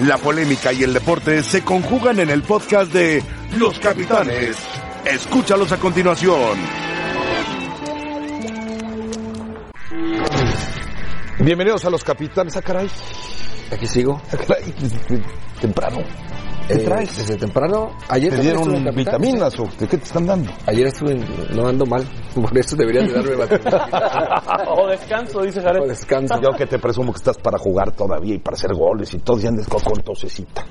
La polémica y el deporte se conjugan en el podcast de Los Capitanes. Escúchalos a continuación. Bienvenidos a Los Capitanes. Ah, caray. Aquí sigo. Ah, caray. Temprano. ¿Qué Eh, traes? Desde temprano. Ayer ¿Te dieron vitaminas o qué te están dando? Ayer estuve en- no ando mal. Por eso deberían de darme o descanso, dice O Jared. descanso. Yo que te presumo que estás para jugar todavía y para hacer goles y todo, y andes con, con tosecita.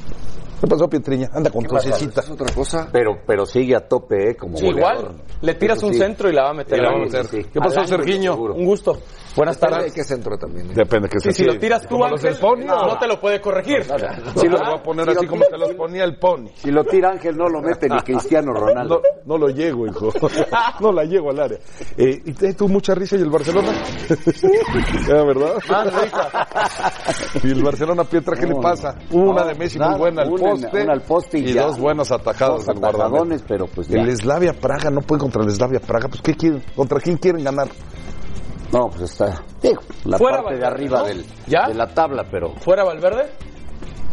¿Qué pasó, Pietriña? Anda con tosecita. Es otra cosa. Pero, pero sigue a tope, ¿eh? Como Sí, igual, le tiras Eso un sí. centro y la va a meter. Y la va a meter. sí. ¿Qué pasó, Sergiño? Un gusto. Buenas Depende de tardes. qué centro también. ¿eh? Depende que Sí, sea si lo tiras tú, Ángel, Pony. no, te lo puede corregir. Sí, lo voy a poner Si lo así como te los ponía el Pony. Si lo tira Ángel, no lo mete ni Cristiano Ronaldo. No, no lo llego, hijo. No la llego al área. Eh, ¿Y te tuvo mucha risa y el Barcelona? ¿Ya, verdad? Más risa. Y el Barcelona, Pietra, ¿qué le No, pasa? no. Una No, de Messi muy buena al una- poste. una al poste y y ya. dos buenas atajadas Dos del pero pues ya. El Slavia Praga no puede contra el Slavia Praga. Pues, ¿qué quieren? ¿Contra quién quieren ganar? No, pues está. Digo, la Fuera parte de arriba ¿no? del, ¿Ya? de la tabla, pero. ¿Fuera Valverde?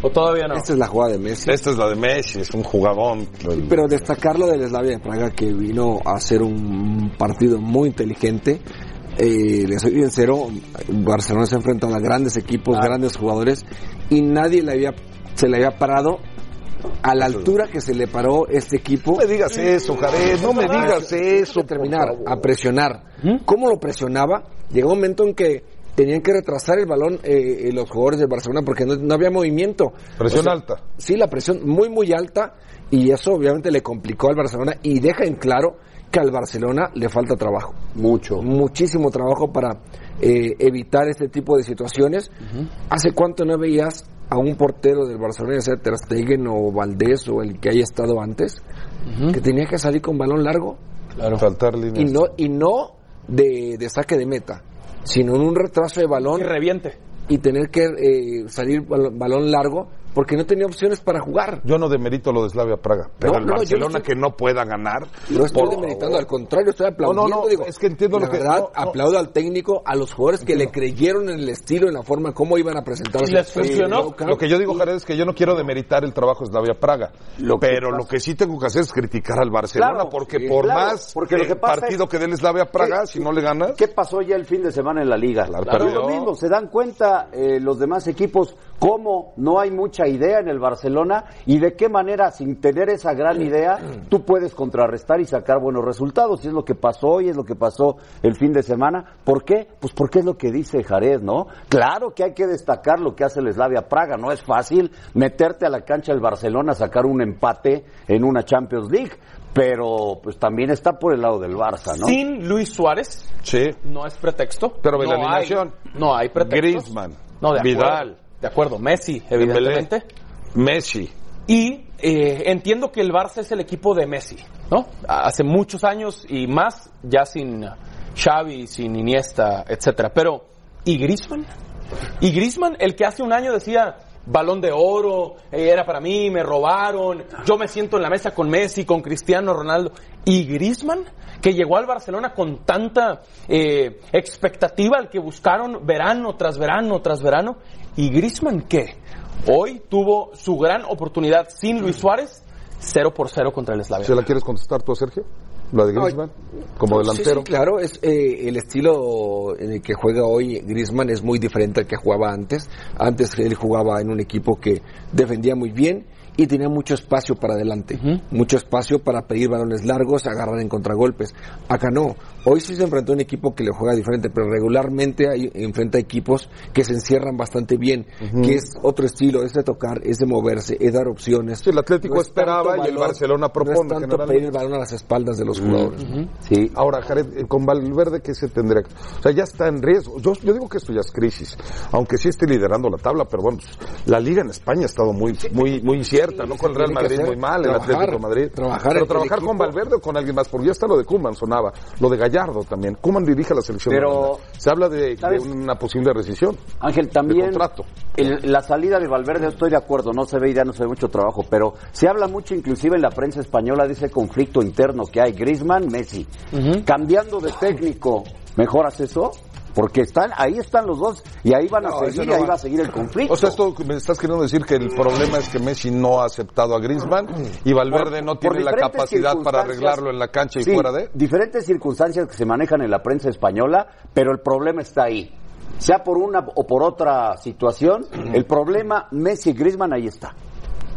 ¿O todavía no? Esta es la jugada de Messi. Esta es la de Messi, es un jugadón. Pero destacar lo del Slavia de Praga que vino a hacer un partido muy inteligente. Eh, les soy sincero, Barcelona se ha enfrentado a grandes equipos, grandes jugadores y nadie le había, se le había parado a la altura que se le paró este equipo. No me digas eso, Jared, no me digas eso. a terminar, a presionar. ¿Cómo lo presionaba? Llegó un momento en que tenían que retrasar el balón eh, eh, los jugadores de Barcelona porque no, no había movimiento. Presión O sea, alta. Sí, la presión muy, muy alta y eso obviamente le complicó al Barcelona y deja en claro que al Barcelona le falta trabajo. Mucho. Muchísimo trabajo para eh, evitar este tipo de situaciones. ¿Hace cuánto no veías a un portero del Barcelona, ya sea Ter Stegen o Valdés o el que haya estado antes, que tenía que salir con balón largo? Faltar líneas. y no y no de, de saque de meta sino en un retraso de Que balón reviente. y tener que eh, salir balón largo porque no tenía opciones para jugar Yo no demerito lo de Slavia Praga, pero No, el no, yo Barcelona no estoy- que no pueda ganar. no estoy por demeritando al contrario estoy aplaudiendo No, no, no, digo, es que entiendo la lo que- verdad no, no. aplaudo al técnico a los jugadores que le creyeron en el estilo en la forma como iban a presentar Y les funcionó. Lo que yo digo, Jared, es que yo no quiero demeritar el trabajo de Slavia Praga. Lo que pero pasa- lo que sí tengo que hacer es criticar al Barcelona, Claro, porque sí, por claro, más porque lo que pasa partido es- que dé el Slavia Praga, ¿Qué- si no le ganas, ¿Qué pasó ya el fin de semana en la liga? Claro, Claro, perdió. lo mismo, se dan cuenta eh, los demás equipos cómo no hay mucha idea en el Barcelona y de qué manera, sin tener esa gran idea, tú puedes contrarrestar y sacar buenos resultados. Y es lo que pasó hoy, es lo que pasó el fin de semana. ¿Por qué? Pues porque es lo que dice Jared, ¿no? Claro que hay que destacar lo que hace el Slavia Praga. No es fácil meterte a la cancha del Barcelona a sacar un empate en una Champions League. Pero pues también está por el lado del Barça, ¿no? Sin Luis Suárez, sí. no es pretexto. Pero no la alineación. Hay, no hay pretextos. Griezmann, No, de acuerdo. Vidal, De acuerdo, Messi, evidentemente. Messi. Y eh, entiendo que el Barça es el equipo de Messi, ¿no? Hace muchos años y más, ya sin Xavi, sin Iniesta, etcétera. Pero, ¿y Griezmann? ¿Y Griezmann, el que hace un año decía balón de oro, eh, era para mí, me robaron, yo me siento en la mesa con Messi, con Cristiano Ronaldo? ¿Y Griezmann? que llegó al Barcelona con tanta eh, expectativa, al que buscaron verano tras verano tras verano. ¿Y Griezmann qué? Hoy tuvo su gran oportunidad sin Luis Suárez, 0 por 0 contra el Slavia. ¿Se la quieres contestar tú, Sergio? ¿La de Griezmann? Como delantero. Sí, claro, es eh, el estilo en el que juega hoy Griezmann es muy diferente al que jugaba antes. Antes él jugaba en un equipo que defendía muy bien y tenía mucho espacio para adelante, mucho espacio para pedir balones largos, agarrar en contragolpes. Acá no. Hoy sí se enfrentó a un equipo que le juega diferente, pero regularmente hay, enfrenta equipos que se encierran bastante bien, que es otro estilo, es de tocar, es de moverse, es dar opciones. Sí, el Atlético No es esperaba y el Barcelona propone, No es tanto pedir el balón a las espaldas de los jugadores. Sí. Ahora, Jared, eh, con Valverde, ¿qué se tendría? O sea, ya está en riesgo. Yo, yo digo que esto ya es crisis, aunque sí esté liderando la tabla, pero bueno, pues, la liga en España ha estado muy, muy, muy incierta, ¿no? Con el Real Madrid muy mal, el Atlético de Madrid. trabajar pero trabajar con. Valverde o con alguien más, porque ya está lo de Kuman, sonaba, lo de Gallardo también. Kuman dirige la selección. Pero, se habla de, una posible rescisión. Ángel, también De contrato. el- la salida de Valverde, estoy de acuerdo, no se ve idea, no se ve mucho trabajo, pero se habla mucho inclusive en la prensa española de ese conflicto interno que hay, Griezmann, Messi. Cambiando de técnico, ¿mejoras eso? Porque están ahí están los dos y ahí van a No, seguir, no ahí va. va a seguir el conflicto. O sea, esto me estás queriendo decir que el problema es que Messi no ha aceptado a Griezmann y Valverde Por- no tiene la capacidad para arreglarlo en la cancha y Sí, fuera de. Diferentes circunstancias que se manejan en la prensa española, pero el problema está ahí. Sea por una o por otra situación, el problema Messi y Griezmann ahí está.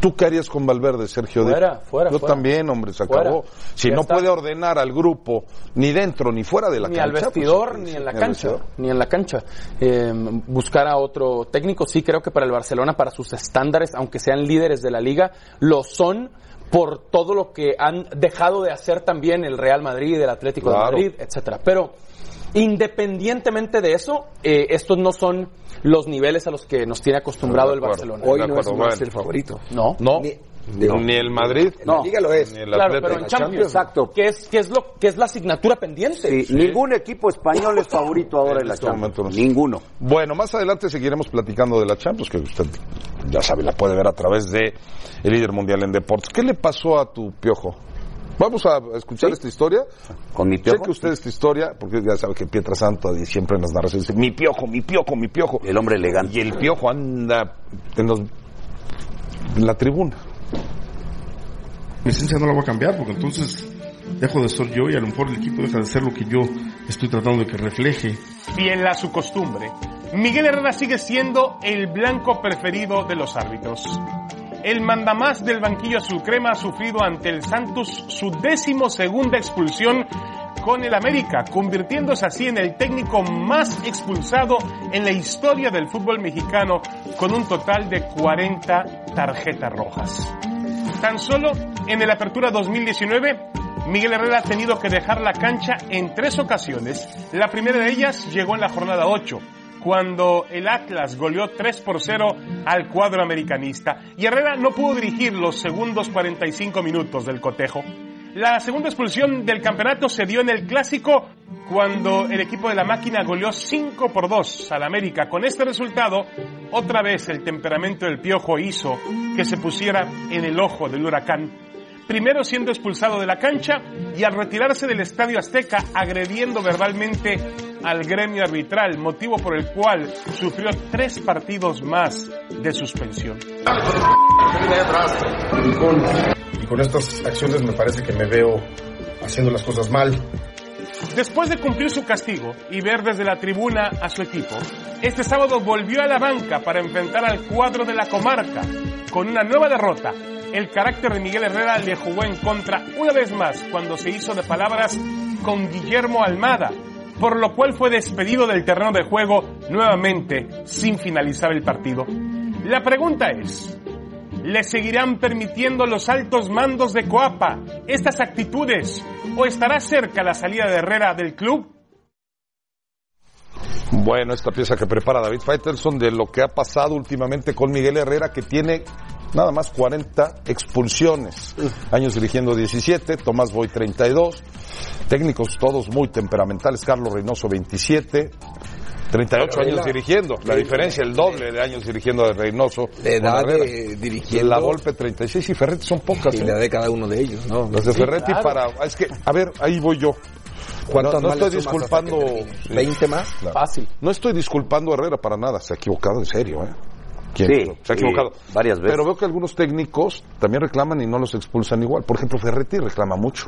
¿Tú qué harías con Valverde, Sergio? Fuera, fuera, Yo fuera. también, hombre, se Fuera. acabó. Si Ya no está. puede ordenar al grupo ni dentro ni fuera de la ni cancha. al pues, vestidor ni en la cancha ni en la cancha buscar a otro técnico sí creo que para el Barcelona para sus estándares aunque sean líderes de la liga lo son por todo lo que han dejado de hacer también el Real Madrid el Atlético Claro. de Madrid etcétera pero independientemente de eso eh, estos no son los niveles a los que nos tiene acostumbrado el. Barcelona Hoy no es bueno. el favorito. no No, Ni- ni, ni el Madrid. No. liga lo es. Ni el claro pero en Champions Exacto. que es que es lo que es la asignatura pendiente Sí, Ningún equipo español es favorito ahora En en la este Champions. momento no. Ninguno. Bueno, más adelante seguiremos platicando de la Champions, que usted ya sabe, la puede ver a través de el líder mundial en deportes. ¿Qué le pasó a tu piojo? Vamos a escuchar esta historia. Con mi Sé piojo. que usted esta historia, porque ya sabe que Pietra Santo y siempre en las narraciones dice, mi piojo, mi piojo, mi piojo. El hombre elegante. Y el piojo anda en, los- en la tribuna. mi esencia no la voy a cambiar porque entonces dejo de ser yo y a lo mejor el equipo deja de ser lo que yo estoy tratando de que refleje. Fiel a su costumbre, Miguel Herrera sigue siendo el blanco preferido de los árbitros. El mandamás del banquillo azul crema ha sufrido ante el Santos su décimo segunda expulsión con el América, convirtiéndose así en el técnico más expulsado en la historia del fútbol mexicano con un total de 40 tarjetas rojas. Tan solo en el Apertura 2019, Miguel Herrera ha tenido que dejar la cancha en tres ocasiones. La primera de ellas llegó en la jornada 8, cuando el Atlas goleó 3 por 0 al cuadro americanista y Herrera no pudo dirigir los segundos 45 minutos del cotejo. La segunda expulsión del campeonato se dio en el clásico cuando el equipo de la máquina goleó 5 por 2 al América. Con este resultado, otra vez el temperamento del piojo hizo que se pusiera en el ojo del huracán. Primero siendo expulsado de la cancha y al retirarse del Estadio Azteca agrediendo verbalmente al gremio arbitral, motivo por el cual sufrió tres partidos más de suspensión. Y con estas acciones me parece que me veo haciendo las cosas mal. Después de cumplir su castigo y ver desde la tribuna a su equipo, este sábado volvió a la banca para enfrentar al cuadro de la comarca. Con una nueva derrota, el carácter de Miguel Herrera le jugó en contra una vez más cuando se hizo de palabras con Guillermo Almada, por lo cual fue despedido del terreno de juego nuevamente sin finalizar el partido. La pregunta es, ¿Le seguirán permitiendo los altos mandos de Coapa estas actitudes o estará cerca la salida de Herrera del club? Bueno, esta pieza que prepara David Faitelson de lo que ha pasado últimamente con Miguel Herrera, que tiene nada más 40 expulsiones. Años dirigiendo 17, Tomás Boy 32, técnicos todos muy temperamentales, Carlos Reynoso 27, 38 Pero años la- dirigiendo. La diferencia, el doble de años dirigiendo de Reynoso. De edad de dirigiendo. La Volpe 36 y Ferretti son pocas. Y ¿eh? la de cada uno de ellos, ¿no? Las de Sí, Ferretti claro. para... Es que, a ver, ahí voy yo. ¿Cuántas no, no estoy disculpando... termine? ¿20 más? Claro. fácil No estoy disculpando a Herrera para nada, se ha equivocado en serio, ¿eh? ¿Quién? Sí, se ha sí, equivocado. varias veces. Pero veo que algunos técnicos también reclaman y no los expulsan igual. Por ejemplo, Ferretti reclama mucho.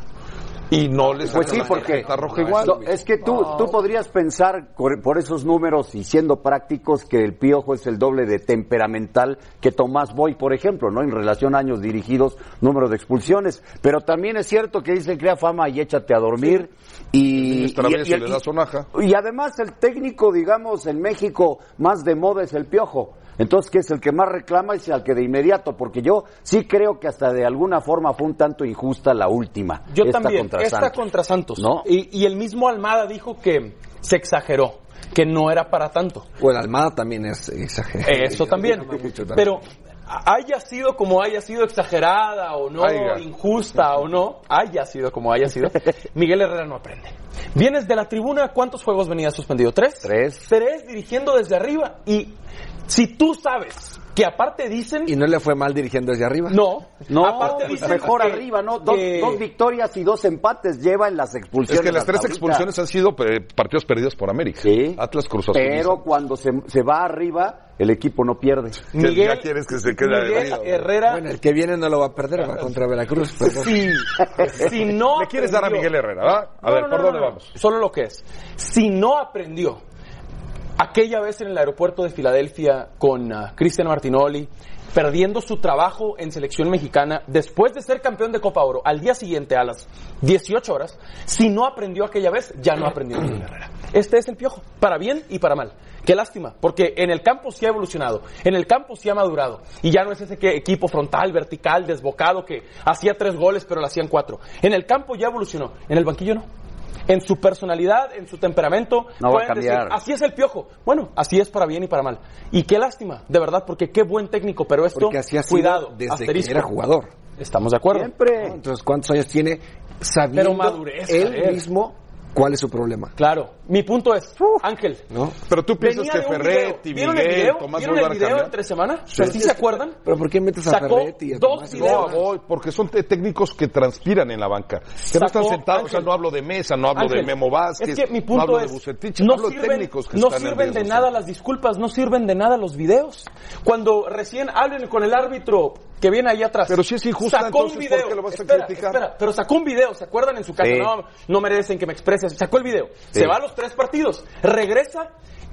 Y no les Pues sí, la porque roja igual. No, es que tú, tú podrías pensar por, por esos números y siendo prácticos que el Piojo es el doble de temperamental que Tomás Boy, por ejemplo, ¿no? En relación a años dirigidos, número de expulsiones. Pero también es cierto que dicen crea fama y échate a dormir. Y, y además el técnico, digamos, en México más de moda es el Piojo. Entonces, que es el que más reclama es el que de inmediato, porque yo sí creo que hasta de alguna forma fue un tanto injusta la última. Yo esta también, contra esta Santos. contra Santos. ¿No? Y, y el mismo Almada dijo que se exageró, que no era para tanto. Bueno, Almada también es exagerado. Eso también. Pero haya sido como haya sido exagerada o no, Haya. injusta o no, haya sido como haya sido, Miguel Herrera no aprende. Vienes de la tribuna, ¿cuántos juegos venía suspendido? ¿Tres? Tres. Tres dirigiendo desde arriba y Si tú sabes que aparte dicen... Y no le fue mal dirigiendo desde arriba. No, No, aparte dicen mejor que- arriba, ¿no? Dos, que- dos victorias y dos empates lleva en las expulsiones. Es que las tres ahorita. expulsiones han sido partidos perdidos por América. Sí. Atlas Cruz Azul. Pero cuando se, se va arriba, el equipo no pierde. Miguel, ya quieres que se quede Miguel arriba. Herrera, Bueno, el que viene no lo va a perder, va contra Veracruz. perdón. si, si no Le quieres dar a Miguel Herrera, ¿verdad? A No, ver, no, ¿por no, dónde no, vamos? Solo lo que es. Si no aprendió aquella vez en el aeropuerto de Filadelfia con ah, Cristian Martinoli, perdiendo su trabajo en selección mexicana después de ser campeón de Copa Oro al día siguiente a las 18 horas, si no aprendió aquella vez, ya no aprendió Herrera. Este es el piojo, para bien y para mal. Qué lástima, porque en el campo sí ha evolucionado, en el campo sí ha madurado, y ya no es ese que- equipo frontal, vertical, desbocado, que hacía tres goles pero le hacían cuatro. En el campo ya evolucionó, en el banquillo no. En su personalidad, en su temperamento, No va a pueden decir, cambiar. así es el piojo. Bueno, así es para bien y para mal. Y qué lástima, de verdad, porque qué buen técnico, pero esto, Porque así ha sido cuidado, desde asterisco. que era jugador. Estamos de acuerdo. Siempre. Entonces, ¿cuántos años tiene sabiendo Pero madurez, él mismo cuál es su problema? Claro. Mi punto es, Ángel, ¿no? Pero tú piensas venía que de Ferretti, video. ¿Vieron el Miguel, video? Tomás ¿Vieron el video entre semana? ¿Sí se acuerdan? ¿Pero por qué metes a Sacó Ferretti y a dos Tomás? videos. No, voy, porque son técnicos que transpiran en la banca. Que no están sentados, o sea, no hablo de Mesa, no hablo Ángel, de Memo Vázquez, Es que mi no punto hablo es, de Bucetich, no hablo de sirven, técnicos que no están sirven de nada las disculpas, no sirven de nada los videos. Cuando recién hablen con el árbitro que viene ahí atrás. Pero si es injusta, sacó un entonces, ¿por video. qué lo vas a espera, criticar? espera, pero sacó un video, ¿se acuerdan en su casa? Sí. No, no merecen que me expreses. Sacó el video. Sí. Se va a los tres partidos. Regresa.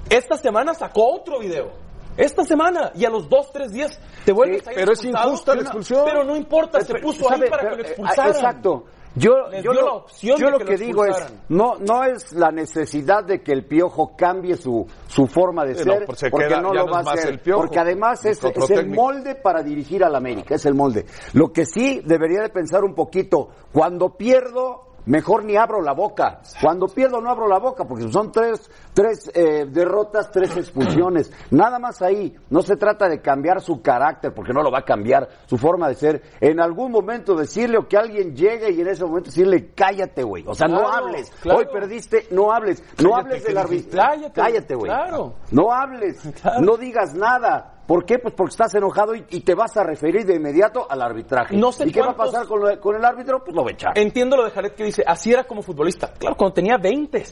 Esta semana sacó otro video. Esta semana y a los dos, tres días te vuelves Sí, a ir pero es injusta la expulsión. Pero no importa, se puso ahí para que lo eh, expulsaran. Exacto. Yo, yo lo, yo de lo que digo es, no, no es la necesidad de que el piojo cambie su, su forma de no, ser, pues se porque queda- no lo no va a hacer. el Piojo, porque además es, es el molde para dirigir al América, es el molde. Lo que sí debería de pensar un poquito, cuando pierdo, mejor ni abro la boca. Cuando pierdo no abro la boca, porque son tres, tres eh, derrotas, tres expulsiones. Nada más ahí. No se trata de cambiar su carácter, porque no lo va a cambiar, su forma de ser. En algún momento decirle o que alguien llegue y en ese momento decirle, cállate, güey. O sea, no hables. claro. Hoy perdiste, no hables. No Cállate, hables ¿qué del arbitraje. Cállate, Cállate, güey. claro. No hables. No digas nada. ¿Por qué? Pues porque estás enojado y, y te vas a referir de inmediato al arbitraje. No sé ¿Y qué va a pasar con, lo- con el árbitro? Pues lo va a echar. Entiendo lo de Jared que dice, así era como futbolista. Claro, cuando tenía 20.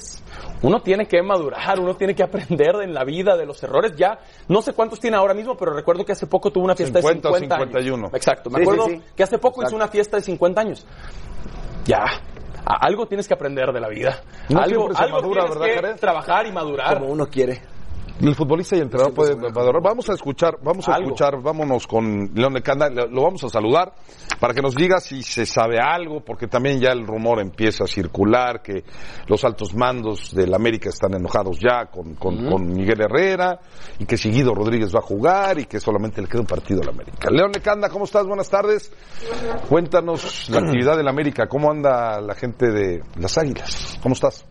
Uno tiene que madurar, uno tiene que aprender en la vida de los errores. Ya, no sé cuántos tiene ahora mismo, pero recuerdo que hace poco tuvo una fiesta 50 o de 50 51. años. Exacto, me Sí, acuerdo sí, sí. que hace poco Exacto. hizo una fiesta de 50 años. Ya, algo tienes que aprender de la vida. No algo algo madura, tienes ¿verdad, que Jared? trabajar y madurar. Como uno quiere. El futbolista y el entrenador pueden valorar. Vamos a escuchar, vamos a Algo. escuchar, vámonos con León de Canda, lo vamos a saludar para que nos diga si se sabe algo, porque también ya el rumor empieza a circular que los altos mandos del América están enojados ya con, con, con Miguel Herrera y que si Guido Rodríguez va a jugar y que solamente le queda un partido al América. León de Canda, ¿cómo estás? Buenas tardes. Cuéntanos la actividad del América, ¿cómo anda la gente de las Águilas? ¿Cómo estás?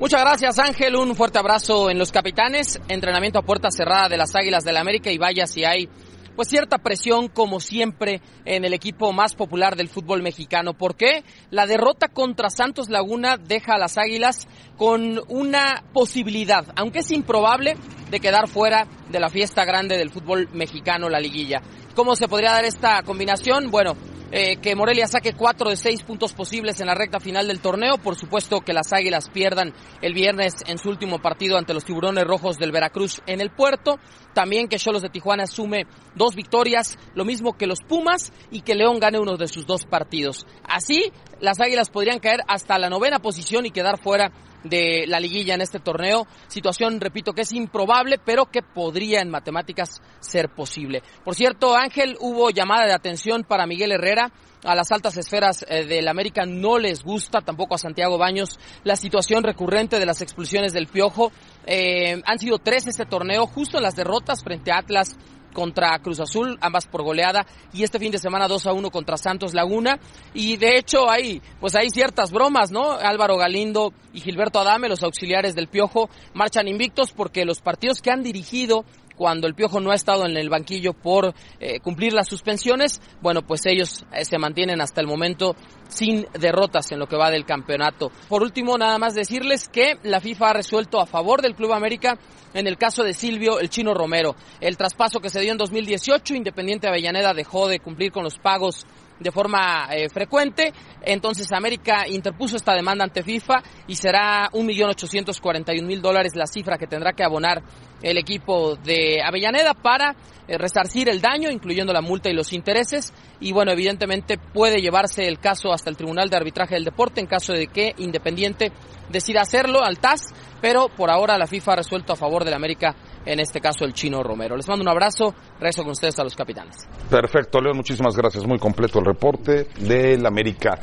Muchas gracias Ángel, un fuerte abrazo en los capitanes, entrenamiento a puerta cerrada de las Águilas del la América y vaya si hay pues cierta presión como siempre en el equipo más popular del fútbol mexicano. ¿Por qué? La derrota contra Santos Laguna deja a las Águilas con una posibilidad, aunque es improbable, de quedar fuera de la fiesta grande del fútbol mexicano, la liguilla. ¿Cómo se podría dar esta combinación? Bueno, eh, que Morelia saque cuatro de seis puntos posibles en la recta final del torneo. Por supuesto que las Águilas pierdan el viernes en su último partido ante los Tiburones Rojos del Veracruz en el puerto. También que Cholos de Tijuana asume dos victorias, lo mismo que los Pumas, y que León gane uno de sus dos partidos. Así, las Águilas podrían caer hasta la novena posición y quedar fuera de la liguilla en este torneo. Situación, repito, que es improbable, pero que podría en matemáticas ser posible. Por cierto, Ángel, hubo llamada de atención para Miguel Herrera. A las altas esferas eh, del América no les gusta, tampoco a Santiago Baños, la situación recurrente de las expulsiones del Piojo. Eh, han sido tres este torneo, justo en las derrotas frente a Atlas contra Cruz Azul, ambas por goleada, y este fin de semana 2 a 1 contra Santos Laguna. Y de hecho hay, pues hay ciertas bromas, ¿no? Álvaro Galindo y Gilberto Adame, los auxiliares del Piojo, marchan invictos porque los partidos que han dirigido cuando el Piojo no ha estado en el banquillo por eh, cumplir las suspensiones, bueno, pues ellos eh, se mantienen hasta el momento sin derrotas en lo que va del campeonato. Por último, nada más decirles que la FIFA ha resuelto a favor del Club América en el caso de Silvio el Chino Romero. El traspaso que se dio en 2018, Independiente Avellaneda dejó de cumplir con los pagos de forma eh, frecuente. Entonces América interpuso esta demanda ante FIFA y será 1.841.000 dólares la cifra que tendrá que abonar el equipo de Avellaneda para eh, resarcir el daño, incluyendo la multa y los intereses. Y bueno, evidentemente puede llevarse el caso hasta el Tribunal de Arbitraje del Deporte en caso de que Independiente decida hacerlo al TAS, pero por ahora la FIFA ha resuelto a favor del América en este caso el chino Romero. Les mando un abrazo, rezo con ustedes a los capitanes. Perfecto, León, muchísimas gracias. Muy completo el reporte del América.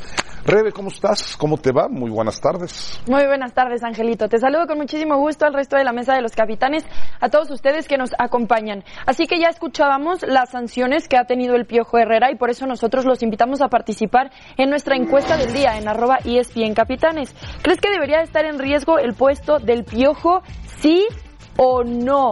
Rebe, ¿cómo estás? ¿Cómo te va? Muy buenas tardes. Muy buenas tardes, Angelito. Te saludo con muchísimo gusto al resto de la mesa de los capitanes, a todos ustedes que nos acompañan. Así que ya escuchábamos las sanciones que ha tenido el Piojo Herrera y por eso nosotros los invitamos a participar en nuestra encuesta del día en arroba ESPN Capitanes. ¿Crees que debería estar en riesgo el puesto del Piojo? Sí o no?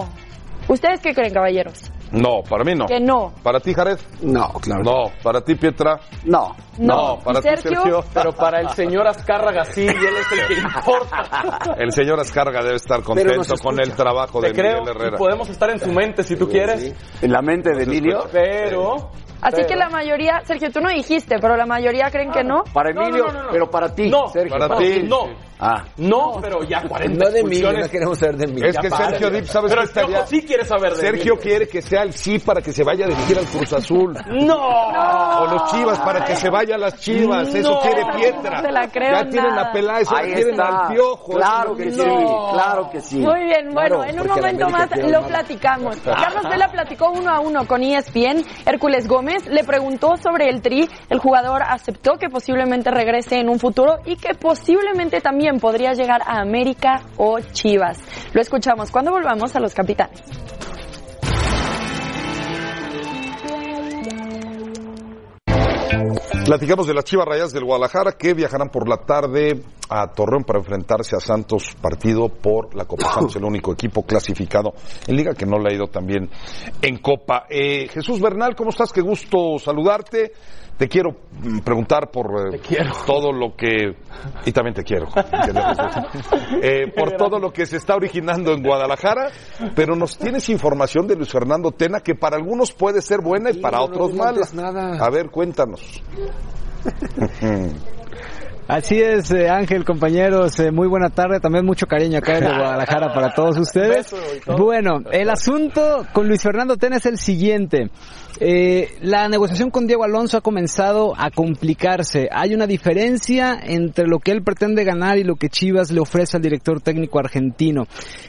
¿Ustedes qué creen, caballeros? No, para mí no. Que no. ¿Para ti, Jared? No, claro. No. ¿Para ti, Pietra? No. No. para ¿Y ti, Sergio? Sergio. Pero para el señor Azcárraga sí, y él es el que importa. El señor Ascarga debe estar contento con el trabajo Te de creo, Miguel Herrera. podemos estar en su mente si tú quieres, En la mente de Emilio. pero... Así pero- que la mayoría, Sergio, tú no dijiste, pero la mayoría creen que no. Para Emilio, no, no, no. pero para ti, No, Sergio. para ti. No, Ah. no, pero ya 40 No de mí, expulsiones. no queremos saber de mí. Es Ya que. Sergio Dip, ¿sabes Pero Piojo estaría? sí quiere saber de Sergio mí. quiere que sea el sí para que se vaya a dirigir al Cruz Azul. ¡No! O los Chivas para que se vaya a las Chivas. Eso quiere Pietra. No te la creo ya tienen nada. a Peláez, ahora Ahí quieren está. al Piojo. Claro Eso que es sí, que- claro que sí. Muy bien, bueno, Claro, en un la momento más lo mal. platicamos. Carlos Vela platicó uno a uno con ESPN. Hércules Gómez le preguntó sobre el tri. El jugador aceptó que posiblemente regrese en un futuro y que posiblemente también podría llegar a América o Chivas. Lo escuchamos cuando volvamos a los capitanes. Platicamos de las Chivas Rayas del Guadalajara que viajarán por la tarde a Torreón para enfrentarse a Santos, partido por la Copa Santos, el único equipo clasificado en Liga que no le ha ido también en Copa. Eh, Jesús Bernal, ¿cómo estás? Qué gusto saludarte. Te quiero mm, preguntar por eh, todo lo que... Y también te quiero. Eh, por todo lo que se está originando en Guadalajara, pero nos tienes información de Luis Fernando Tena que para algunos puede ser buena y para otros mala. A ver, cuéntanos. Así es, eh, Ángel, compañeros, eh, muy buena tarde, también mucho cariño acá desde Guadalajara para todos ustedes. Bueno, el asunto con Luis Fernando Tena es el siguiente. Eh, la negociación con Diego Alonso ha comenzado a complicarse. Hay una diferencia entre lo que él pretende ganar y lo que Chivas le ofrece al director técnico argentino.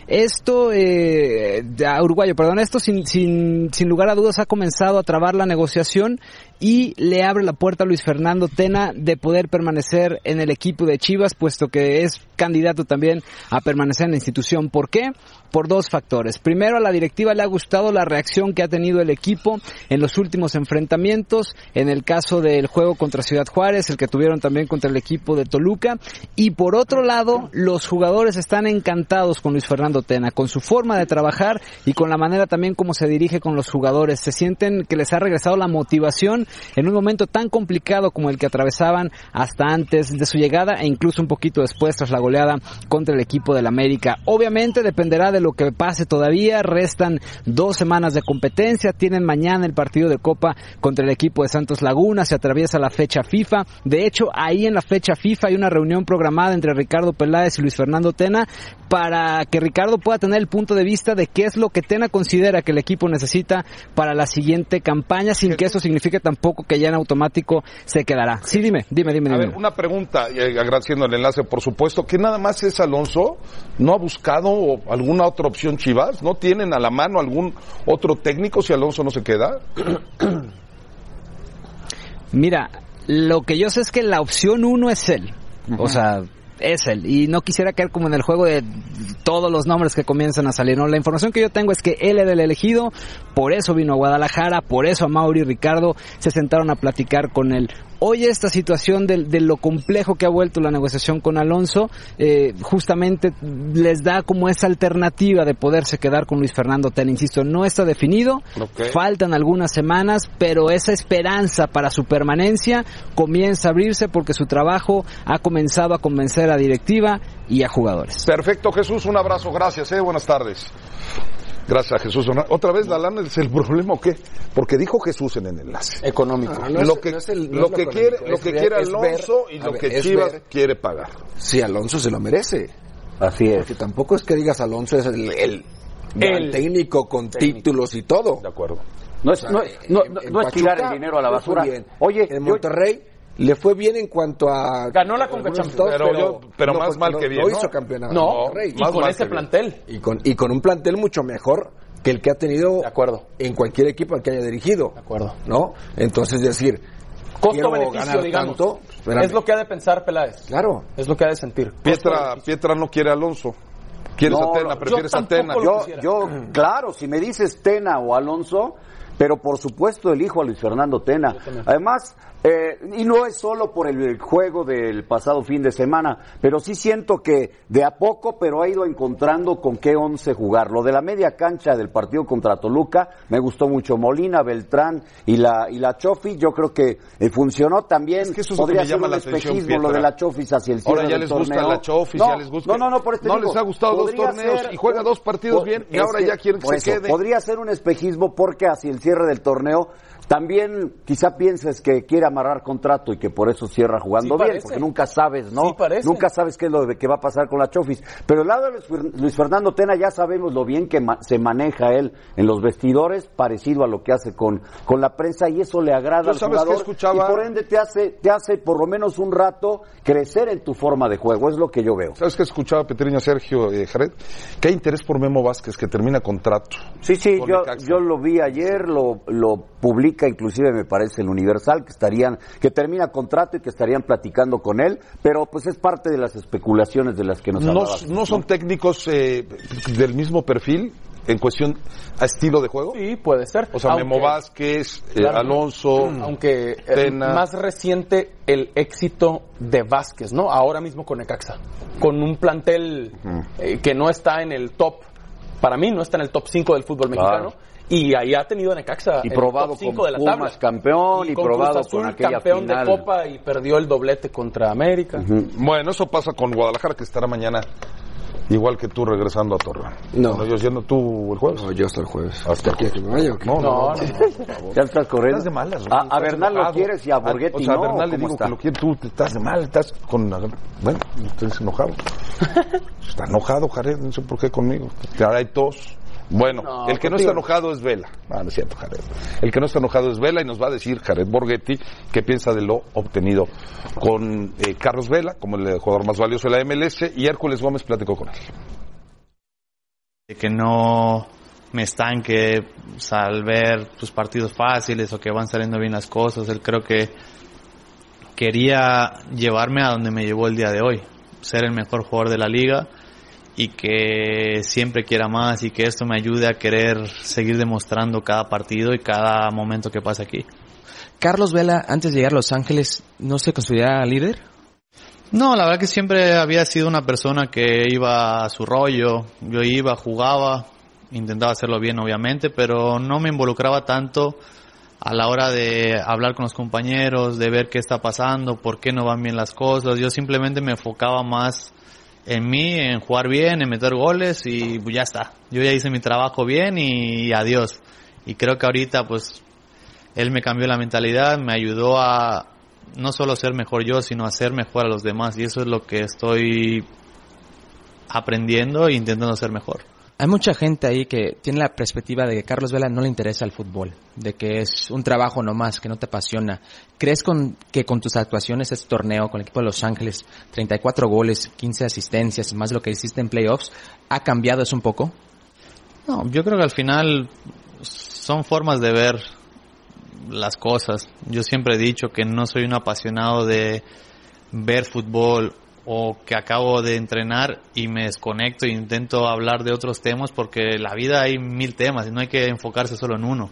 Esto, eh, a uruguayo, perdón, esto sin, sin, sin lugar a dudas ha comenzado a trabar la negociación y le abre la puerta a Luis Fernando Tena de poder permanecer en el equipo de Chivas, puesto que es candidato también a permanecer en la institución. ¿Por qué? Por dos factores. Primero, a la directiva le ha gustado la reacción que ha tenido el equipo en los últimos enfrentamientos, en el caso del juego contra Ciudad Juárez, el que tuvieron también contra el equipo de Toluca. Y por otro lado, los jugadores están encantados con Luis Fernando Tena, con su forma de trabajar y con la manera también como se dirige con los jugadores. Se sienten que les ha regresado la motivación en un momento tan complicado como el que atravesaban hasta antes de su llegada e incluso un poquito después tras la goleada contra el equipo del América. Obviamente dependerá de lo que pase todavía, restan dos semanas de competencia, tienen mañana el partido de Copa contra el equipo de Santos Laguna, se atraviesa la fecha FIFA, de hecho ahí en la fecha FIFA hay una reunión programada entre Ricardo Peláez y Luis Fernando Tena para que Ricardo pueda tener el punto de vista de qué es lo que Tena considera que el equipo necesita para la siguiente campaña, sin que eso signifique tampoco que ya en automático se quedará. Sí, dime, dime, dime, A dime. ver, una pregunta, y agradeciendo el enlace, por supuesto, que nada más es Alonso, ¿no ha buscado alguna otra opción Chivas? ¿No tienen a la mano algún otro técnico si Alonso no se queda? Mira, lo que yo sé es que la opción uno es él. O sea, es él. Y no quisiera caer como en el juego de todos los nombres que comienzan a salir. No, la información que yo tengo es que él era el elegido por eso vino a Guadalajara, por eso a Mauri y Ricardo se sentaron a platicar con él. Hoy esta situación de, de lo complejo que ha vuelto la negociación con Alonso, eh, justamente les da como esa alternativa de poderse quedar con Luis Fernando Tena. Insisto, no está definido, faltan algunas semanas, pero esa esperanza para su permanencia comienza a abrirse porque su trabajo ha comenzado a convencer a directiva y a jugadores. Perfecto, Jesús, un abrazo, gracias, eh, buenas tardes. Gracias, Jesús. Otra vez, la lana es el problema o qué? Porque dijo Jesús en el enlace. Económico. Ah, no es- lo que, no es el- no lo que quiere, lo que quiere ver- Alonso y a lo ver, que Chivas ver- quiere pagar. Sí, Alonso se lo merece. Así es. Porque tampoco es que digas Alonso es el, el técnico con títulos y todo. De acuerdo. No es, no, Eh, no, en- no- en no es tirar el dinero a la basura. bien. Oye, en yo- Monterrey le fue bien en cuanto a Ganó la Conca Champions. Pero pero no más mal no- que bien, No ¿no? hizo campeonato. No, y más con bien. plantel. y con y con un plantel mucho mejor que el que ha tenido De acuerdo. en cualquier equipo al que haya dirigido. De acuerdo. ¿No? Entonces decir, Costo-beneficio, ganar digamos. tanto, es lo que ha de pensar Peláez. Claro. Es lo que ha de sentir. Pietra. Pietra no quiere a Alonso. ¿Quieres No, a Tena? ¿Prefieres yo a Tena? Yo, yo, claro, si me dices Tena o Alonso, pero por supuesto elijo a Luis Fernando Tena. Además, eh, y no es solo por el juego del pasado fin de semana, pero sí siento que de a poco, pero ha ido encontrando con qué once jugar. Lo de la media cancha del partido contra Toluca, me gustó mucho Molina, Beltrán y la, y la Chofi, yo creo que eh, funcionó también. Es que eso que Podría ser un la atención, espejismo lo de la Chofis hacia el cierre Ahora ya del les gusta torneo. la Chofis, No, ya les gusta. No, no, no, por este No digo, les ha gustado dos torneos ser y juega dos partidos bien y ahora ya quieren que se eso, quede. Podría ser un espejismo porque hacia el cierre del torneo también quizá pienses que quiere amarrar contrato y que por eso cierra jugando Sí bien, porque nunca sabes, ¿no? Sí parece. Nunca sabes qué es lo de- que va a pasar con la Chofis. Pero el lado de Luis Fer- Luis Fernando Tena ya sabemos lo bien que ma- se maneja él en los vestidores, parecido a lo que hace con, con la prensa y eso le agrada ¿Tú al jugador escuchaba? y por ende te hace, te hace por lo menos un rato crecer en tu forma de juego, es lo que yo veo. ¿Sabes qué escuchaba Petriño Sergio eh, Jared? Que hay interés por Memo Vázquez que termina contrato. Sí, sí, yo, yo lo vi ayer, lo, lo inclusive me parece el Universal, que estarían, que termina contrato y que estarían platicando con él, pero pues es parte de las especulaciones de las que nos No, hablabas. no son técnicos eh, del mismo perfil en cuestión a estilo de juego. Sí, puede ser. O sea, Aunque- Memo Vázquez, eh, Claro. Alonso, Aunque eh, Tena. más reciente el éxito de Vázquez, ¿no? Ahora mismo con Necaxa. Con un plantel eh, que no está en el top, para mí no está en el top 5 del fútbol Claro. Y ahí ha tenido a Necaxa Y en probado el top 5 con de la Pumas tabla. campeón y con probado Cruz Azul, con aquella campeón final. de Copa y perdió el doblete contra América. Bueno, eso pasa con Guadalajara que estará mañana igual que tú regresando a Torreón. No. Bueno, yo siendo tú el jueves. No, yo hasta el jueves. Hasta el ¿Quieres que me vaya o qué? No, no, No, no. no, Ya estás corriendo. Estás de malas. güey. A, a Bernal lo quieres y a Ah, Borghetti O sea, a no. Bernal le ¿Cómo digo está? que lo quiere. Tú estás de mal, estás con... Bueno, estás enojado. está enojado, Jared, no sé por qué conmigo. Ahora hay tos. Bueno, No, el que no está enojado es Vela. Ah, no es cierto, Jared. El que no está enojado es Vela y nos va a decir Jared Borghetti qué piensa de lo obtenido con eh, Carlos Vela, como el jugador más valioso de la MLS, y Hércules Gómez platicó con él. de que no me estanque pues, al ver pues, partidos fáciles o que van saliendo bien las cosas. Él creo que quería llevarme a donde me llevó el día de hoy, ser el mejor jugador de la liga y que siempre quiera más y que esto me ayude a querer seguir demostrando cada partido y cada momento que pasa aquí. Carlos Vela, antes de llegar a Los Ángeles, ¿no se consideraba líder? No, la verdad que siempre había sido una persona que iba a su rollo. Yo iba, jugaba, intentaba hacerlo bien obviamente, pero no me involucraba tanto a la hora de hablar con los compañeros, de ver qué está pasando, por qué no van bien las cosas. Yo simplemente me enfocaba más en mí, en jugar bien, en meter goles y ya está. Yo ya hice mi trabajo bien y adiós. Y creo que ahorita pues él me cambió la mentalidad, me ayudó a no solo ser mejor yo, sino a ser mejor a los demás. Y eso es lo que estoy aprendiendo e intentando ser mejor. Hay mucha gente ahí que tiene la perspectiva de que Carlos Vela no le interesa el fútbol, de que es un trabajo nomás, que no te apasiona. ¿Crees con, que con tus actuaciones este torneo con el equipo de Los Ángeles, 34 goles, 15 asistencias, más lo que hiciste en playoffs, ha cambiado eso un poco? No, yo creo que al final son formas de ver las cosas. Yo siempre he dicho que no soy un apasionado de ver fútbol o que acabo de entrenar y me desconecto e intento hablar de otros temas porque la vida hay mil temas y no hay que enfocarse solo en uno.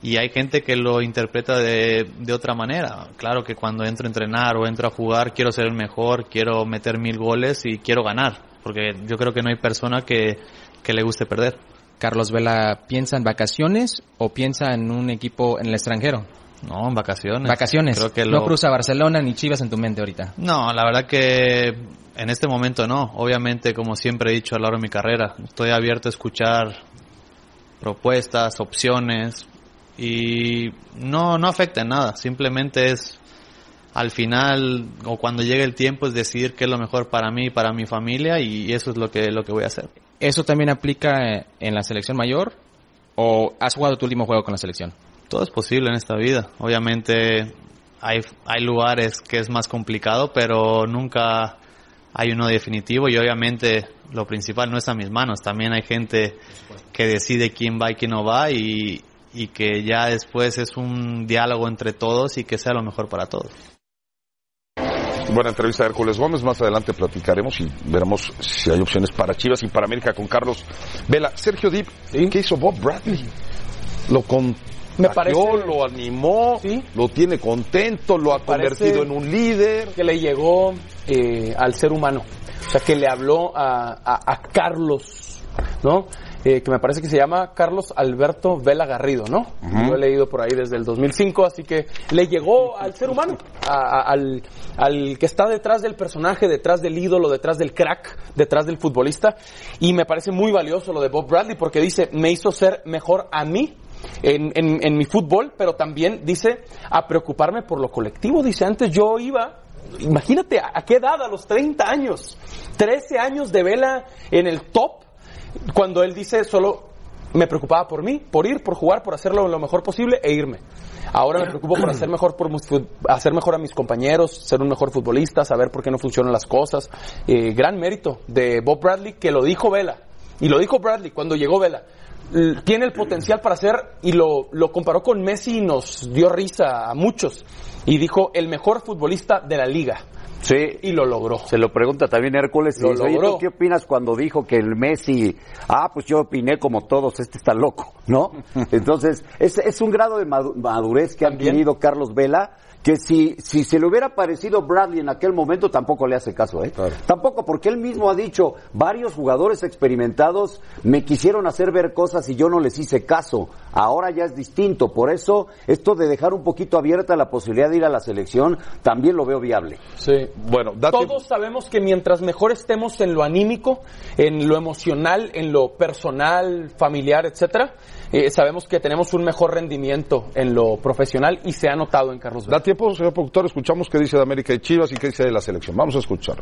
Y hay gente que lo interpreta de, de otra manera. Claro que cuando entro a entrenar o entro a jugar quiero ser el mejor, quiero meter mil goles y quiero ganar. Porque yo creo que no hay persona que, que le guste perder. Carlos Vela piensa en vacaciones o piensa en un equipo en el extranjero? No, en vacaciones. Vacaciones. Creo que No cruza Barcelona ni Chivas en tu mente ahorita. No, la verdad que en este momento no. Obviamente, como siempre he dicho a lo largo de mi carrera, estoy abierto a escuchar propuestas, opciones y no, no afecta en nada. Simplemente es al final o cuando llegue el tiempo es decidir qué es lo mejor para mí y para mi familia y eso es lo que, lo que voy a hacer. ¿Eso también aplica en la selección mayor? ¿O has jugado tu último juego con la selección? Todo es posible en esta vida. Obviamente hay, hay lugares que es más complicado, pero nunca hay uno definitivo y obviamente lo principal no está en mis manos. También hay gente que decide quién va y quién no va y, y que ya después es un diálogo entre todos y que sea lo mejor para todos. Buena entrevista de Hércules Gómez. Más adelante platicaremos y veremos si hay opciones para Chivas y para América con Carlos Vela. Sergio Dip, ¿qué hizo Bob Bradley? Lo contagió, Me parece- lo animó, lo tiene contento, lo ha convertido en un líder. que le llegó eh, al ser humano. O sea, que le habló a, a- a Carlos, ¿no? Eh, que me parece que se llama Carlos Alberto Vela Garrido, ¿no? Lo he leído por ahí desde el 2005, así que le llegó al ser humano, a- a- al, al que está detrás del personaje, detrás del ídolo, detrás del crack, detrás del futbolista. Y me parece muy valioso lo de Bob Bradley porque dice, me hizo ser mejor a mí en, en, mi fútbol, pero también dice a preocuparme por lo colectivo. Dice, antes yo iba, imagínate a, qué edad, a los 30 años, 13 años de vela en el top, cuando él dice solo me preocupaba por mí, por ir, por jugar, por hacerlo lo mejor posible e irme. Ahora me preocupo por hacer mejor, por hacer a mis compañeros, ser un mejor futbolista, saber por qué no funcionan las cosas. Eh, gran mérito de Bob Bradley que lo dijo Vela. Y lo dijo Bradley cuando llegó Vela. L- Tiene el potencial para ser, y lo, lo comparó con Messi y nos dio risa a muchos. Y dijo, el mejor futbolista de la liga. Sí. Y lo logró. Se lo pregunta también Hércules. Lo dice, logró. ¿tú qué opinas cuando dijo que el Messi, ah, pues yo opiné como todos, este está loco, ¿no? Entonces, es, es un grado de madu- madurez que ha adquirido Carlos Vela, que si, si se le hubiera parecido Bradley en aquel momento, tampoco le hace caso, ¿eh? Tampoco, porque él mismo ha dicho, varios jugadores experimentados me quisieron hacer ver cosas y yo no les hice caso. Ahora ya es distinto, por eso esto de dejar un poquito abierta la posibilidad de ir a la selección, también lo veo viable. Sí. Bueno, Todos sabemos que mientras mejor estemos en lo anímico, en lo emocional, en lo personal, familiar, etcétera, eh, sabemos que tenemos un mejor rendimiento en lo profesional y se ha notado en Carlos Vela. Da tiempo, señor productor, escuchamos qué dice de América y Chivas y qué dice de la selección. Vamos a escuchar.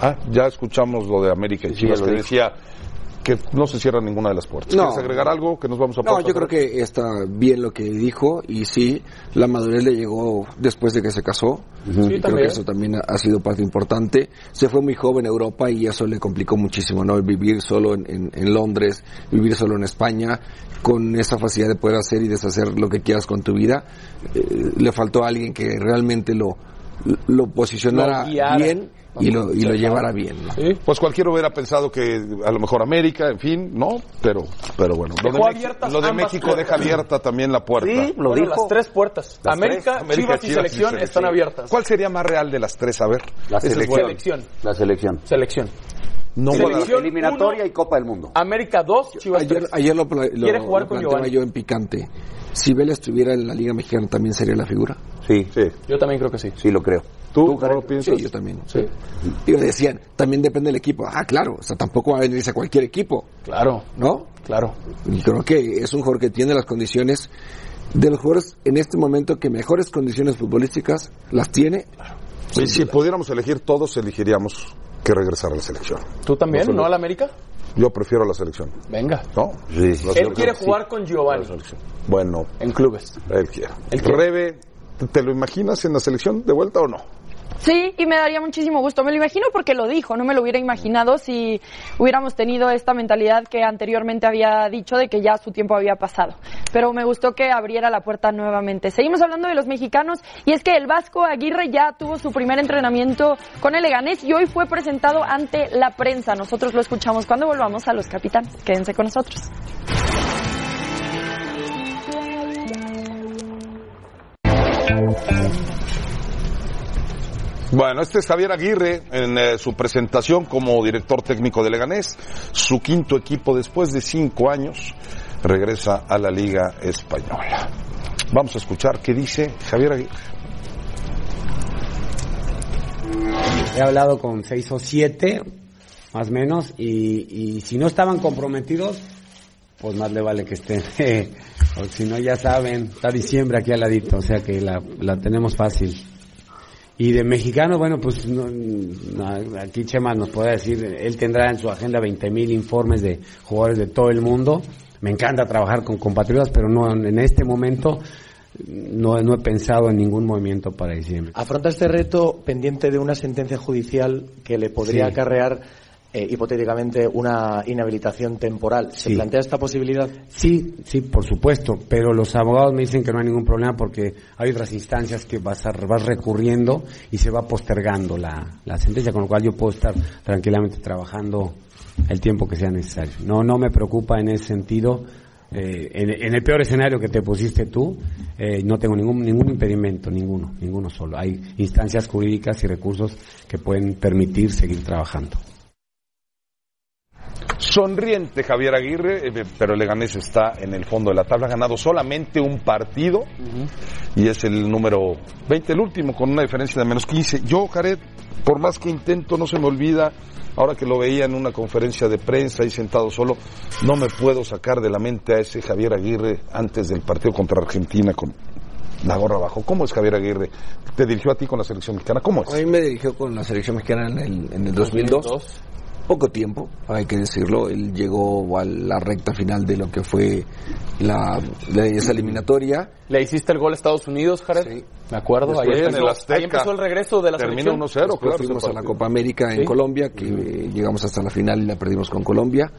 Ah, ya escuchamos lo de América y Sí, Chivas que dijo. decía que no se cierra ninguna de las puertas. No. ¿Quieres agregar algo que nos vamos a No, yo creo que está bien lo que dijo y sí, la madurez le llegó después de que se casó. Sí, y creo que eso también ha sido parte importante. Se fue muy joven a Europa y eso le complicó muchísimo, ¿no? El vivir solo en, en- en Londres, vivir solo en España, con esa facilidad de poder hacer y deshacer lo que quieras con tu vida. Eh, le faltó a alguien que realmente lo, lo posicionara Lo bien y lo, y lo llevara bien. ¿no? Pues cualquiera hubiera pensado que a lo mejor América, en fin, no, pero, pero bueno. Lo de, lo México puertas. deja abierta también la puerta. Sí, lo Bueno, dijo. las tres puertas. Las América, Chivas y selección están abiertas. ¿Cuál sería más real de las tres? A ver. La selección. La selección. Selección. No Selección eliminatoria y Copa del Mundo. América 2, Chivas Ayer, 3. ayer lo, lo- Quiere jugar lo con planteaba Giovanni. yo en picante. Si Vela estuviera en la Liga Mexicana, ¿también sería la figura? Sí. Sí. Yo también creo que sí. Sí, lo creo. ¿Tú, cómo lo piensas? Sí, yo también. Y decían, también depende del equipo. Ah, claro, o sea, tampoco va a venirse a cualquier equipo, Claro, ¿no? claro. Y creo que es un jugador que tiene las condiciones de los jugadores en este momento que mejores condiciones futbolísticas las tiene. Sí, si pudiéramos elegir todos, elegiríamos que regresara a la selección. ¿Tú también? No, ¿No a la América? Yo prefiero la selección. Venga. ¿No? Sí. Él quiere jugar con Giovanni Bueno, en clubes. él quiere. Él quiere. Rebe, ¿te lo imaginas en la selección de vuelta o no? Sí, y me daría muchísimo gusto. Me lo imagino porque lo dijo, no me lo hubiera imaginado si hubiéramos tenido esta mentalidad que anteriormente había dicho de que ya su tiempo había pasado. Pero me gustó que abriera la puerta nuevamente. Seguimos hablando de los mexicanos y es que el Vasco Aguirre ya tuvo su primer entrenamiento con el Leganés y hoy fue presentado ante la prensa. Nosotros lo escuchamos cuando volvamos a los capitanes. Quédense con nosotros. Bueno, este es Javier Aguirre en eh, su presentación como director técnico de Leganés, su quinto equipo después de cinco años regresa a la Liga Española. Vamos a escuchar qué dice Javier Aguirre. He hablado con seis o siete, más o menos, y, y si no estaban comprometidos, pues más le vale que estén. o si no, ya saben, está diciembre aquí al ladito, o sea que la, la tenemos fácil. Y de mexicano, bueno, pues no, no, aquí Chema nos puede decir, él tendrá en su agenda 20.000 informes de jugadores de todo el mundo. Me encanta trabajar con compatriotas, pero no en este momento no, no he pensado en ningún movimiento para diciembre. Afronta este reto pendiente de una sentencia judicial que le podría Sí. acarrear eh, hipotéticamente una inhabilitación temporal. ¿Se Sí. plantea esta posibilidad? Sí, sí, por supuesto, pero los abogados me dicen que no hay ningún problema porque hay otras instancias que vas, a, vas recurriendo y se va postergando la, la sentencia, con lo cual yo puedo estar tranquilamente trabajando el tiempo que sea necesario. No, no me preocupa en ese sentido. eh, en, en el peor escenario que te pusiste tú, eh, no tengo ningún, ningún impedimento, ninguno, ninguno solo. Hay instancias jurídicas y recursos que pueden permitir seguir trabajando. Sonriente Javier Aguirre, eh, pero Leganés está en el fondo de la tabla, ha ganado solamente un partido y es el número 20, el último, con una diferencia de menos 15. Yo, Jared, por más que intento, no se me olvida, ahora que lo veía en una conferencia de prensa ahí sentado solo, no me puedo sacar de la mente a ese Javier Aguirre antes del partido contra Argentina con la gorra abajo. ¿Cómo es Javier Aguirre? ¿Te dirigió a ti con la selección mexicana? ¿Cómo es? A mí me dirigió con la selección mexicana en el, en el 2002. Poco tiempo, hay que decirlo. Él llegó a la recta final de lo que fue la, la- esa eliminatoria. ¿Le hiciste el gol a Estados Unidos, Jared? Me acuerdo. Ahí en empezó, el Azteca. ahí empezó el regreso de la Termina selección. 1-0, Después fuimos a la Copa América en Sí. Colombia, que llegamos hasta la final y la perdimos con Colombia.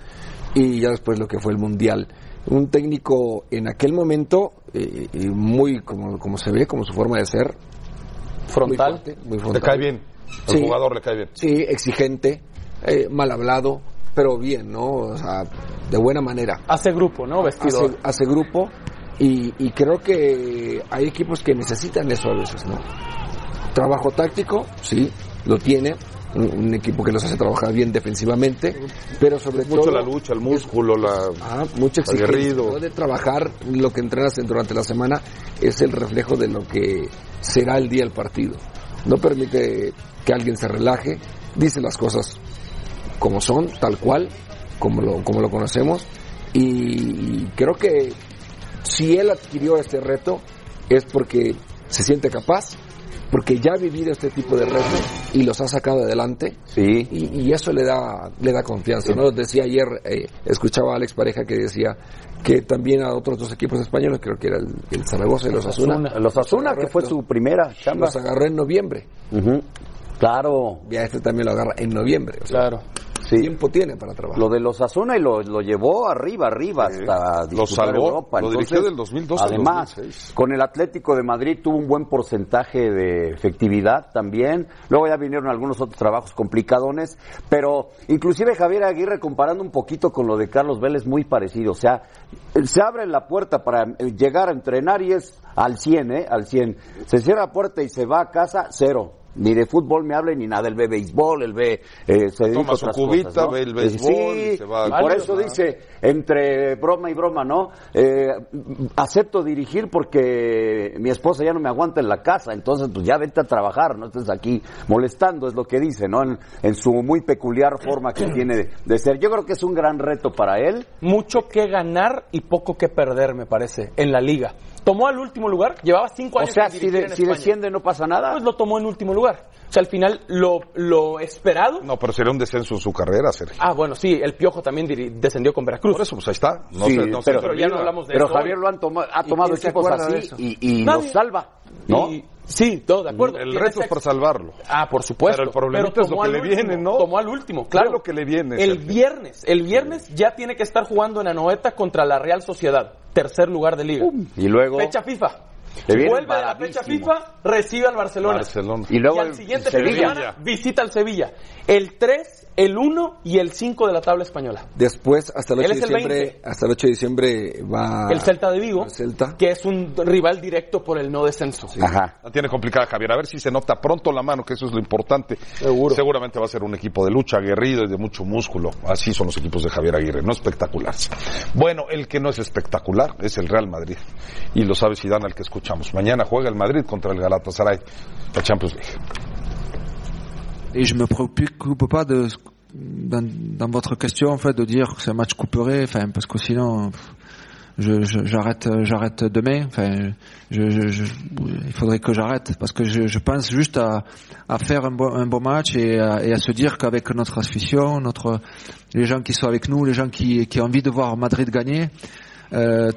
Y ya después lo que fue el Mundial. Un técnico en aquel momento, eh, eh, muy como, como se ve, como su forma de ser. Frontal. Muy, fuerte, muy ¿Le frontal. cae bien? Al Sí. jugador le cae bien. Sí, exigente, eh, mal hablado, pero bien, ¿no? O sea, de buena manera. Hace grupo, ¿no? Vestidor. Hace, hace grupo y, y creo que hay equipos que necesitan eso a veces, ¿no? Trabajo táctico, sí, lo tiene. Un, un equipo que los hace trabajar bien defensivamente, pero sobre Mucho todo la lucha, el músculo, la... Ah, exigencia. aguerrido. ¿no? De trabajar lo que entrenas en- durante la semana es el reflejo de lo que será el día del partido. No permite que alguien se relaje, dice las cosas como son, tal cual, como lo, como lo conocemos, y creo que si él adquirió este reto es porque se siente capaz, porque ya ha vivido este tipo de retos y los ha sacado adelante. Sí. Y, y eso le da, le da confianza, ¿no? Decía ayer, eh, escuchaba a Alex Pareja que decía que también a otros dos equipos españoles, creo que era el, el Zaragoza y los Asuna. Los Asuna, que fue su primera chamba. Los agarró en noviembre. Claro. Ya este también lo agarra en noviembre. o sea, Claro. Tiempo tiene para trabajar. Lo de los Asuna y lo, lo llevó arriba, arriba hasta Lo salvó, Europa. lo Entonces, dirigió del 2002 al Además, 2006. con el Atlético de Madrid tuvo un buen porcentaje de efectividad también. Luego ya vinieron algunos otros trabajos complicadones, pero inclusive Javier Aguirre comparando un poquito con lo de Carlos Vélez muy parecido, o sea, se abre la puerta para eh, llegar a entrenar y es al 100, ¿eh? Al 100. Se cierra la puerta y se va a casa, cero. Ni de fútbol me habla ni nada, él ve béisbol, él ve, eh, se Toma su cubita, cosas, ¿no? ve el béisbol Sí, y se va y por eso dice, entre broma y broma, ¿no? Eh, acepto dirigir porque mi esposa ya no me aguanta en la casa, entonces pues ya vete a trabajar, no estés aquí molestando, es lo que dice, ¿no? En, en su muy peculiar forma que tiene de, de ser. Yo creo que es un gran reto para él. Mucho que ganar y poco que perder, me parece, en la liga. Tomó al último lugar, llevaba cinco O años sea, sin si, de- en si desciende no pasa nada. Pues lo tomó en último lugar. O sea, al final lo, lo esperado. No, pero sería un descenso en su carrera, Sergio. Ah, bueno, sí, el Piojo también descendió con Veracruz. Por eso, pues ahí está. No Sí, se, no se pero, pero ya no hablamos de pero eso Javier lo han toma- ha ¿Y tomado equipos así y, y los salva. ¿no? Y- sí, todo de acuerdo. El reto es para salvarlo. Ah, por supuesto. Pero el problemita es lo tomó que al le último, viene, ¿no? Tomó al último, claro. Ve lo que le viene, El Sergio. viernes, el viernes ya tiene que estar jugando en Anoeta contra la Real Sociedad, tercer lugar de liga. Y luego Fecha FIFA. Le viene Vuelve de la fecha. FIFA, recibe al Barcelona. Barcelona. Y luego al el siguiente Sevilla. semana visita al Sevilla. El 3, el 1 y el 5 de la tabla española. Después, hasta el 8 Él de diciembre, 20. hasta el 8 de diciembre va el Celta de Vigo, Celta. que es un rival directo por el no descenso. Ajá. La tiene complicada Javier. A ver si se nota pronto la mano, que eso es lo importante. Seguro. Seguramente va a ser un equipo de lucha, aguerrido y de mucho músculo. Así son los equipos de Javier Aguirre, no espectaculares. Bueno, el que no es espectacular es el Real Madrid. Y lo sabe Zidane al que escuchamos. Mañana juega el Madrid contra el Galatasaray, la Champions League. Et je me préoccupe pas de dans, votre question en fait de dire que c'est un match couperé, parce que sinon j'arrête j'arrête demain. Il faudrait que j'arrête parce que je, pense juste à, faire un bon, match et à, se dire qu'avec notre notre les gens qui sont avec nous, les gens qui, qui ont envie de voir Madrid gagner. euh,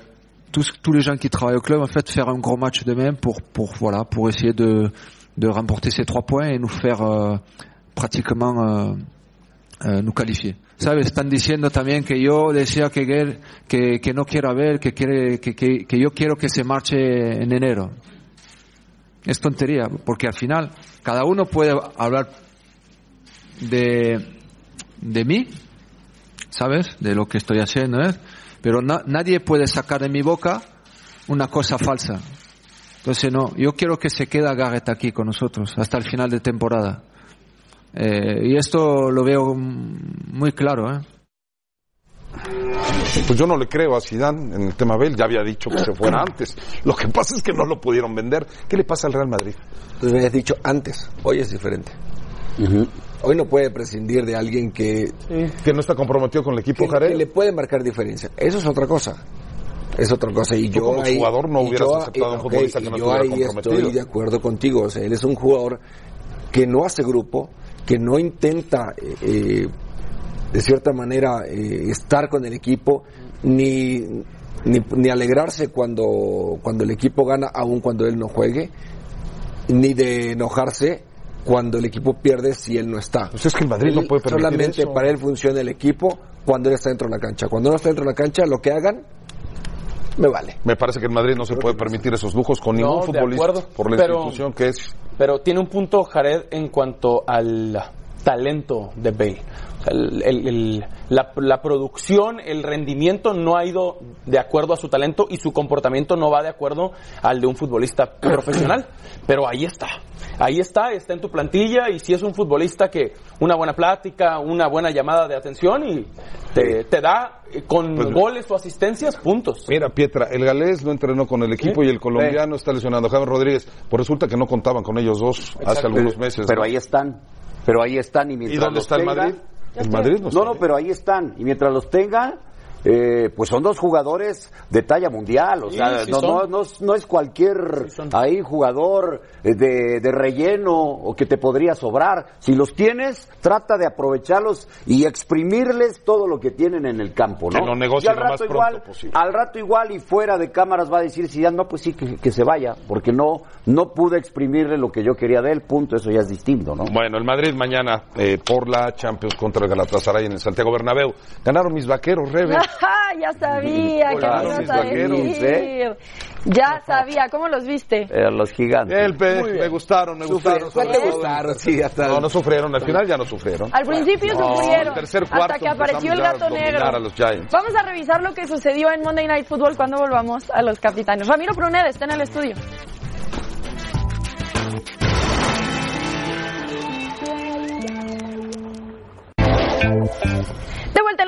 tous, les gens qui travaillent au club, en fait, faire un gros match demain pour, pour, voilà, pour essayer de, de remporter ces trois points et nous faire euh, pratiquement euh, euh, nous qualifier. ¿Sabes? Están diciendo también que yo decía que, que, que no quiero ver, que, quiere, que, que, que yo quiero que se marche en enero. Es tontería, porque al final cada uno puede hablar de, de mí, ¿sabes? De lo que estoy haciendo, ¿eh? Pero na- nadie puede sacar de mi boca una cosa falsa. Entonces no, yo quiero que se quede Garrett aquí con nosotros hasta el final de temporada. Eh, y esto lo veo muy claro, ¿eh? Pues yo no le creo a Zidane en el tema Bell, ya había dicho que se fuera antes. Lo que pasa es que no lo pudieron vender. ¿Qué le pasa al Real Madrid? Entonces me habías dicho antes, hoy es diferente. Hoy no puede prescindir de alguien que, Que no está comprometido con el equipo, que, Jared. que le puede marcar diferencia. Eso es otra cosa. Es otra cosa. Y Tú yo como ahí- jugador no hubieras yo- aceptado a un futbolista que y no yo ahí comprometido. estoy de acuerdo contigo. O sea, él es un jugador que no hace grupo, que no intenta, eh, eh, de cierta manera, eh, estar con el equipo, ni, ni, ni alegrarse cuando, cuando el equipo gana, aun cuando él no juegue, ni de enojarse cuando el equipo pierde si él no está. Pues es que el Madrid no puede permitir Solamente eso. para él funciona el equipo cuando él está dentro de la cancha. Cuando no está dentro de la cancha, lo que hagan, me vale. Me parece que el Madrid no se puede permitir esos lujos con ningún No, de futbolista acuerdo. por la Pero- institución que es. Pero tiene un punto Jared en cuanto al talento de Bale. El- la, la producción, el rendimiento no ha ido de acuerdo a su talento y su comportamiento no va de acuerdo al de un futbolista profesional. Pero ahí está. Ahí está, está en tu plantilla y si es un futbolista que una buena plática, una buena llamada de atención y te, te da eh, con Pues- goles o asistencias puntos. Mira, Pietra, el galés no entrenó con el equipo y el colombiano está lesionado. Javier Rodríguez, pues resulta que no contaban con ellos dos hace algunos meses. Pero ¿no? ahí están. Pero ahí están. ¿Y, mientras ¿Y dónde los está el Madrid? El Madrid no. No, no, pero ahí están. Y mientras los tengan, eh, pues son dos jugadores de talla mundial. O Sí, sea, sí no, no, no, es- no es cualquier ahí jugador de, de relleno o que te podría sobrar. Si los tienes, trata de aprovecharlos y exprimirles todo lo que tienen en el campo, ¿no? Que lo negocien Y al lo más rato pronto igual, posible. al rato igual y fuera de cámaras va a decir si ya no, pues sí, que, que se vaya, porque no, no pude exprimirle lo que yo quería de él, punto, eso ya es distinto, ¿no? Bueno, el Madrid mañana eh, por la Champions contra el Galatasaray en el Santiago Bernabéu. Ganaron mis vaqueros, Rebe. Ajá, ya sabía que me ibas a decir. Ya sabía, ¿cómo los viste? Eh, los gigantes. El pe- me gustaron, me gustaron. ¿Cuál te gustaron? Sí, hasta No, no sufrieron, al final ya no sufrieron. Al principio No, sufrieron, el tercer cuarto hasta que apareció el gato negro. a los Giants. Vamos a revisar lo que sucedió en Monday Night Football cuando volvamos a los capitanes. Ramiro Pruneda está en el estudio.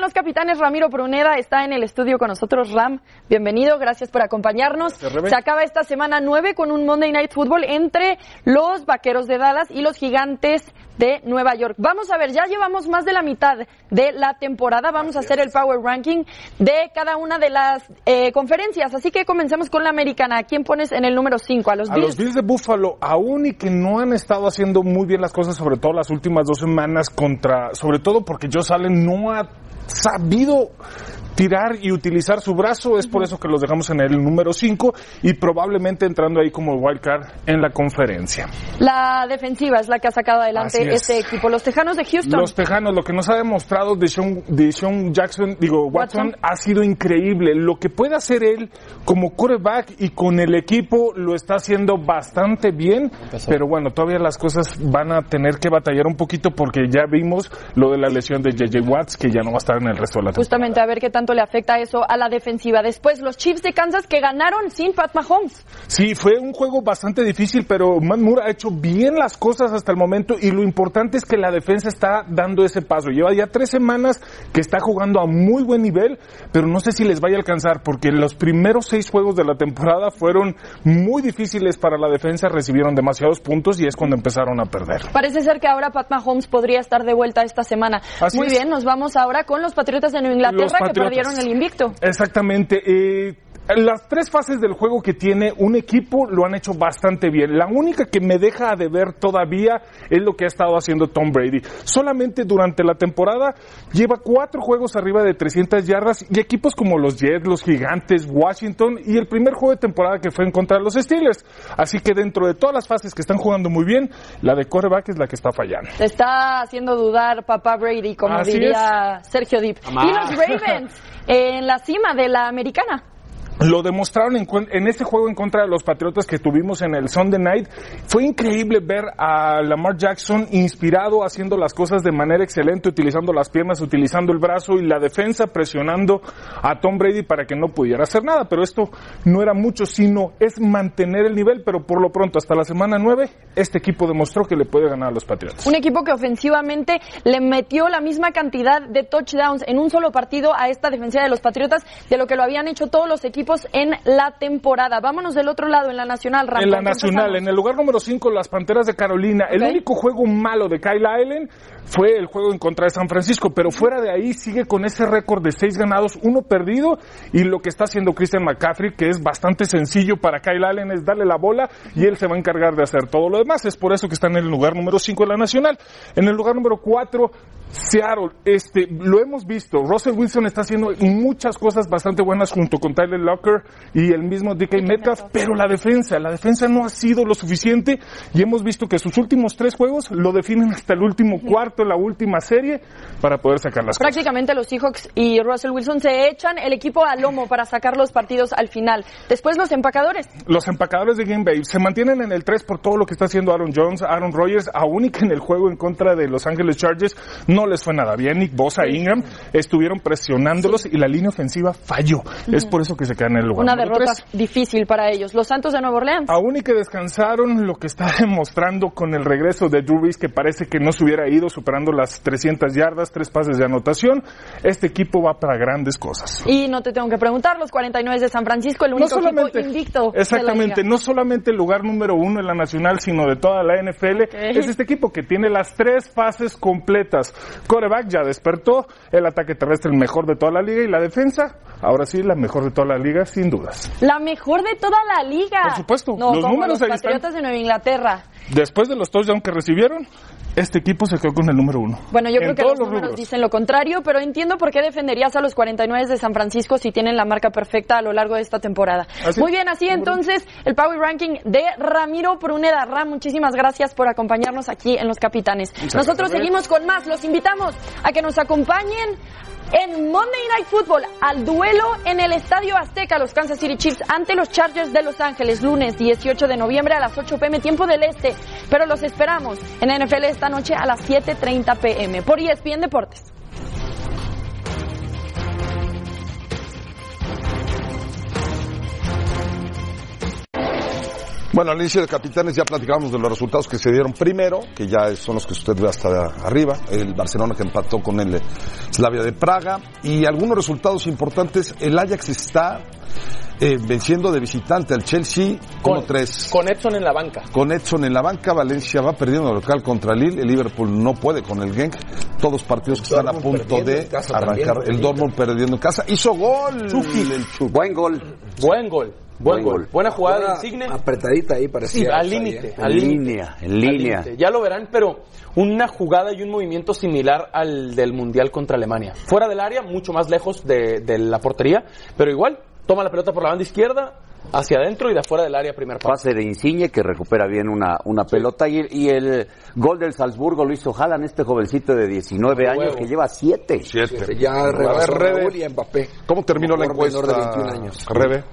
Los Capitanes, Ramiro Pruneda está en el estudio con nosotros. Ram, bienvenido, gracias por acompañarnos. Se acaba esta semana 9 con un Monday Night Football entre los Vaqueros de Dallas y los Gigantes de Nueva York. Vamos a ver, ya llevamos más de la mitad de la temporada. Vamos a hacer el Power Ranking de cada una de las eh, conferencias. Así que comencemos con la americana. ¿A quién pones en el número 5? A los A Bills. los Bills de Buffalo, aún y que no han estado haciendo muy bien las cosas, sobre todo las últimas dos semanas contra, sobre todo porque Josh Allen no ha sabido tirar y utilizar su brazo, es por eso que los dejamos en el número 5 y probablemente entrando ahí como wildcard en la conferencia. La defensiva es la que ha sacado adelante es. este equipo. Los Tejanos de Houston. Los Tejanos, lo que nos ha demostrado Deshaun, Deshaun Jackson, digo, Watson, Watson. ha sido increíble. Lo que puede hacer él como quarterback y con el equipo lo está haciendo bastante bien, pero bueno, todavía las cosas van a tener que batallar un poquito porque ya vimos lo de la lesión de JJ Watts, que ya no va a estar en el resto de la temporada. Justamente a ver qué tanto le afecta eso a la defensiva. Después, los Chiefs de Kansas que ganaron sin Pat Mahomes. Sí, fue un juego bastante difícil, pero Matt Moore ha hecho bien las cosas hasta el momento y lo importante es que la defensa está dando ese paso. Lleva ya tres semanas que está jugando a muy buen nivel, pero no sé si les vaya a alcanzar porque los primeros seis juegos de la temporada fueron muy difíciles para la defensa, recibieron demasiados puntos y es cuando empezaron a perder. Parece ser que ahora Pat Mahomes podría estar de vuelta esta semana. Así Muy es. bien, nos vamos ahora con los Patriotas de Nueva Los Inglaterra que Patriotas. Perdieron el invicto. Exactamente. eh, las tres fases del juego que tiene un equipo lo han hecho bastante bien. La única que me deja de ver todavía es lo que ha estado haciendo Tom Brady. Solamente durante la temporada lleva cuatro juegos arriba de 300 yardas y equipos como los Jets, los Gigantes, Washington y el primer juego de temporada que fue en contra de los Steelers. Así que dentro de todas las fases que están jugando muy bien, la de quarterback es la que está fallando. Te está haciendo dudar papá Brady, como Así diría Sergio Dip. Y los Ravens en la cima de la americana. Lo demostraron en, en ese juego en contra de los Patriotas que tuvimos en el Sunday Night. Fue increíble ver a Lamar Jackson inspirado, haciendo las cosas de manera excelente, utilizando las piernas, utilizando el brazo y la defensa presionando a Tom Brady para que no pudiera hacer nada. Pero esto no era mucho, sino es mantener el nivel. Pero por lo pronto, hasta la semana 9, este equipo demostró que le puede ganar a los Patriotas. Un equipo que ofensivamente le metió la misma cantidad de touchdowns en un solo partido a esta defensiva de los Patriotas de lo que lo habían hecho todos los equipos en la temporada. Vámonos del otro lado, en la Nacional, Ramón. En la nacional, en el lugar número 5, las Panteras de Carolina. El único juego malo de Kyle Allen fue el juego en contra de San Francisco, pero fuera de ahí sigue con ese récord de seis ganados, uno perdido, y lo que está haciendo Christian McCaffrey, que es bastante sencillo para Kyle Allen, es darle la bola y él se va a encargar de hacer todo lo demás. Es por eso que está en el lugar número 5 de la nacional. En el lugar número 4, Seattle, este, lo hemos visto. Russell Wilson está haciendo muchas cosas bastante buenas junto con Tyler Locker y el mismo DK Metcalf, pero la defensa, la defensa no ha sido lo suficiente y hemos visto que sus últimos tres juegos lo definen hasta el último cuarto, la última serie, para poder sacar las cosas. Prácticamente los Seahawks y Russell Wilson se echan el equipo al lomo para sacar los partidos al final. Después los empacadores. Los empacadores de Game Bay se mantienen en el 3 por todo lo que está haciendo Aaron Jones, Aaron Rodgers, aún y que en el juego en contra de Los Ángeles Chargers no les fue nada bien. Nick Bosa e Ingram estuvieron presionándolos y la línea ofensiva falló. Es por eso que se quedan en el lugar Una derrota tres. difícil para ellos. Los Santos de Nueva Orleans. Aún y que descansaron, lo que está demostrando con el regreso de Drew Brees, que parece que no se hubiera ido superando las 300 yardas, tres pases de anotación, este equipo va para grandes cosas. Y no te tengo que preguntar, los 49 de San Francisco, el único equipo invicto. de la Exactamente, liga. no solamente el lugar número uno en la nacional, sino de toda la NFL. Es este equipo que tiene las tres fases completas. Coreback ya despertó, el ataque terrestre el mejor de toda la liga y la defensa, ahora sí, la mejor de toda la liga, sin dudas. La mejor de toda la liga. Por supuesto, No, los números los ahí están. Patriotas de Nueva Inglaterra. Después de los touchdowns que recibieron, este equipo se quedó con el número uno. Bueno, yo En creo que los los números dicen lo contrario, pero entiendo por qué defenderías a los 49 de San Francisco si tienen la marca perfecta a lo largo de esta temporada. Así Muy bien, así entonces el Power Ranking de Ramiro Pruneda. Ram, muchísimas gracias por acompañarnos aquí en Los Capitanes. Muchas Nosotros gracias. seguimos con más. Los invitamos a que nos acompañen en Monday Night Football al duelo en el Estadio Azteca, los Kansas City Chiefs ante los Chargers de Los Ángeles, lunes 18 de noviembre a las 8 pm, tiempo del este. Pero los esperamos en NFL esta noche a las 7.30 pm por ESPN Deportes. Bueno, al inicio de Capitanes ya platicábamos de los resultados que se dieron primero, que ya son los que usted ve hasta arriba, el Barcelona que empató con el Slavia de Praga, y algunos resultados importantes, el Ajax está eh, venciendo de visitante al Chelsea Con- 1-3. Con Edson en la banca. Con Edson en la banca, Valencia va perdiendo de local contra Lille, el Liverpool no puede con el Genk, todos partidos que están a punto de arrancar. también. el Dortmund perdiendo en casa. Hizo gol. el Chucky. Buen gol. Buen gol. Buen, Buen gol. gol. Buena jugada de Jugada Insigne. Apretadita ahí parecía. Sí, al límite. al En línea, en línea. Ya lo verán, pero una jugada y un movimiento similar al del Mundial contra Alemania. Fuera del área, mucho más lejos de, de la portería, pero igual, toma la pelota por la banda izquierda, hacia adentro y de afuera del área, primer pase. Pase de Insigne que recupera bien una, una pelota y, y el gol del Salzburgo lo hizo Haaland, este jovencito de 19 De años que lleva 7. Siete. Ya A rebasó Rebe, y Mbappé. ¿Cómo terminó la encuesta? de 21 años. Rebe.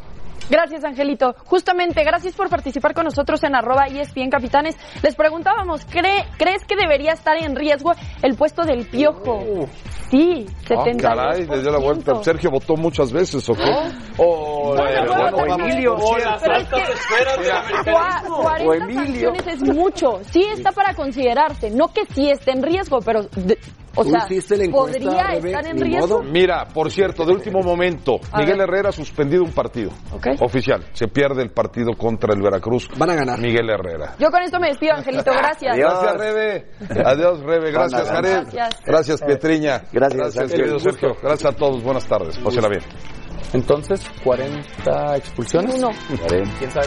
Gracias, Angelito. Justamente, gracias por participar con nosotros en arroba ESPN Capitanes. Les preguntábamos, ¿cree, ¿crees que debería estar en riesgo el puesto del piojo? Sí, Ah, 70. caray, le dio la vuelta. Sergio votó muchas veces, ¿o qué? O, Bueno, bueno, bueno, bueno, Emilio, o las Pero es altas que- esferas del Cua- americanismo. 40 O Emilio. sanciones es mucho. Sí está para considerarse. No que sí esté en riesgo, pero, de- o ¿Tú sea, hiciste la encuesta, podría Rebe? estar en riesgo. modo. Mira, por cierto, de último momento, A Miguel ver. Herrera ha suspendido un partido Ok. oficial. Se pierde el partido contra el Veracruz. Van a ganar. Miguel Herrera. Yo con esto me despido, Angelito. Gracias. Adiós. Gracias, Rebe. Adiós, Rebe. Gracias, Jared. Gracias. Gracias, Pietriña. Gracias, Gracias, Sergio. querido Sergio. Gracias a todos. Buenas tardes. Pásenla bien. Entonces, 40 expulsiones. Uno. ¿Quién sabe